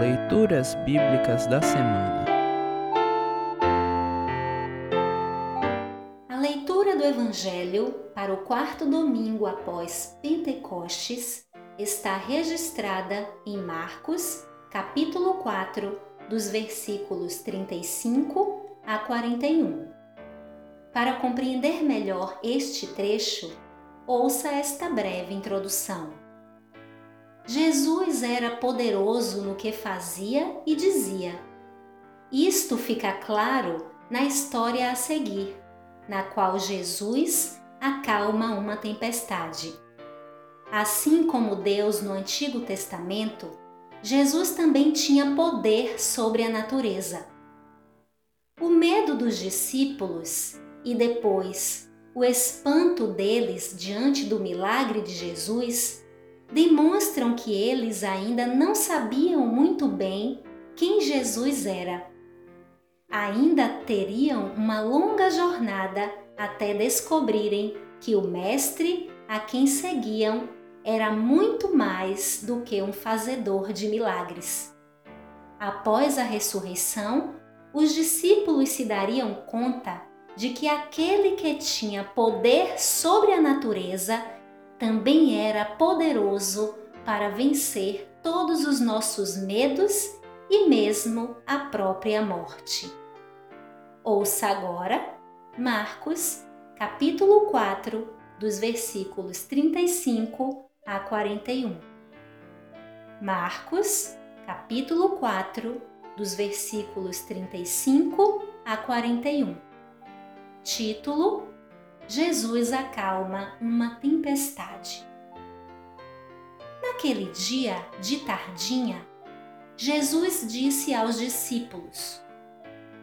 Leituras Bíblicas da Semana A leitura do Evangelho para o quarto domingo após Pentecostes está registrada em Marcos, capítulo 4, dos versículos 35 a 41. Para compreender melhor este trecho, ouça esta breve introdução. Jesus era poderoso no que fazia e dizia. Isto fica claro na história a seguir, na qual Jesus acalma uma tempestade. Assim como Deus no Antigo Testamento, Jesus também tinha poder sobre a natureza. O medo dos discípulos e depois o espanto deles diante do milagre de Jesus demonstram que eles ainda não sabiam muito bem quem Jesus era. Ainda teriam uma longa jornada até descobrirem que o Mestre a quem seguiam era muito mais do que um fazedor de milagres. Após a ressurreição, os discípulos se dariam conta de que aquele que tinha poder sobre a natureza também era poderoso para vencer todos os nossos medos e mesmo a própria morte. Ouça agora Marcos, capítulo 4, dos versículos 35 a 41. Marcos, capítulo 4, dos versículos 35 a 41. Título: Jesus acalma uma tempestade. Naquele dia de tardinha, Jesus disse aos discípulos: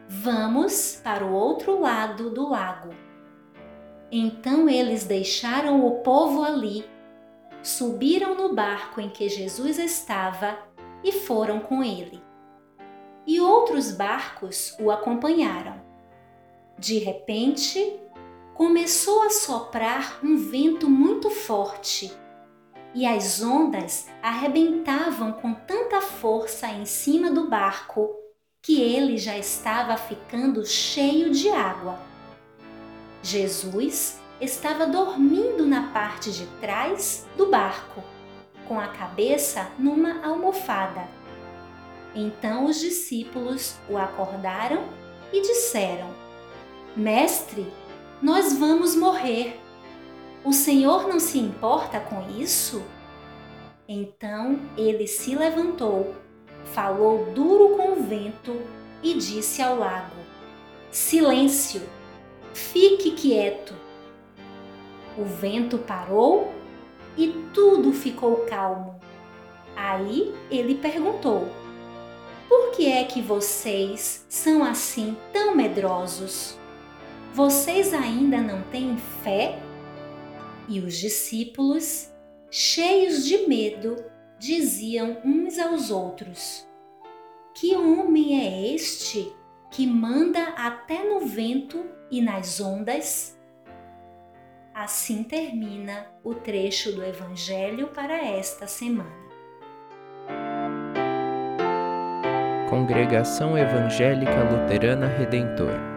Vamos para o outro lado do lago. Então eles deixaram o povo ali, subiram no barco em que Jesus estava e foram com ele. E outros barcos o acompanharam. De repente, começou a soprar um vento muito forte e as ondas arrebentavam com tanta força em cima do barco que ele já estava ficando cheio de água. Jesus estava dormindo na parte de trás do barco, com a cabeça numa almofada. Então os discípulos o acordaram e disseram: Mestre, nós vamos morrer. O Senhor não se importa com isso? Então ele se levantou, falou duro com o vento e disse ao lago: Silêncio! Fique quieto. O vento parou e tudo ficou calmo. Aí ele perguntou: Por que é que vocês são assim tão medrosos? Vocês ainda não têm fé? E os discípulos, cheios de medo, diziam uns aos outros: Que homem é este que manda até no vento e nas ondas? Assim termina o trecho do Evangelho para esta semana. Congregação Evangélica Luterana Redentor